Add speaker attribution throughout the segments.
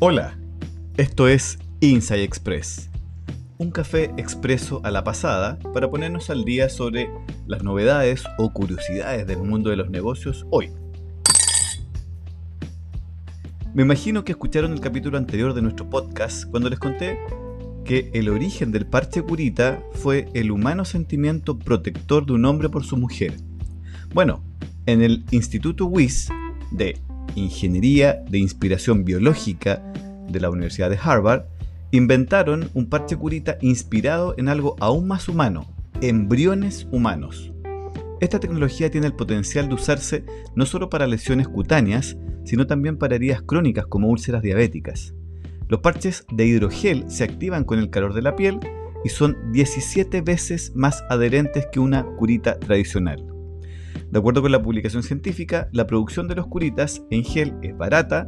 Speaker 1: Hola, esto es Inside Express, un café expreso a la pasada para ponernos al día sobre las novedades o curiosidades del mundo de los negocios hoy. Me imagino que escucharon el capítulo anterior de nuestro podcast cuando les conté que el origen del parche curita fue el humano sentimiento protector de un hombre por su mujer. Bueno, en el Instituto WIS de Ingeniería de Inspiración Biológica de la Universidad de Harvard, inventaron un parche curita inspirado en algo aún más humano, embriones humanos. Esta tecnología tiene el potencial de usarse no solo para lesiones cutáneas, sino también para heridas crónicas como úlceras diabéticas. Los parches de hidrogel se activan con el calor de la piel y son 17 veces más adherentes que una curita tradicional. De acuerdo con la publicación científica, la producción de los curitas en gel es barata,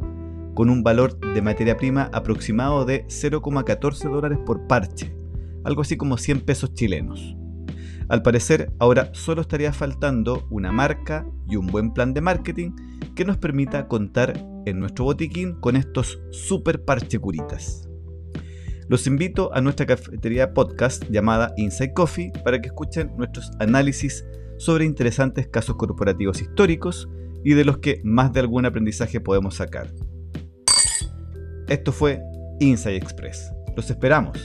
Speaker 1: con un valor de materia prima aproximado de 0,14 dólares por parche, algo así como 100 pesos chilenos. Al parecer, ahora solo estaría faltando una marca y un buen plan de marketing que nos permita contar en nuestro botiquín con estos super parche curitas. Los invito a nuestra cafetería podcast llamada Inside Coffee para que escuchen nuestros análisis sobre interesantes casos corporativos históricos y de los que más de algún aprendizaje podemos sacar. Esto fue Inside Express. Los esperamos.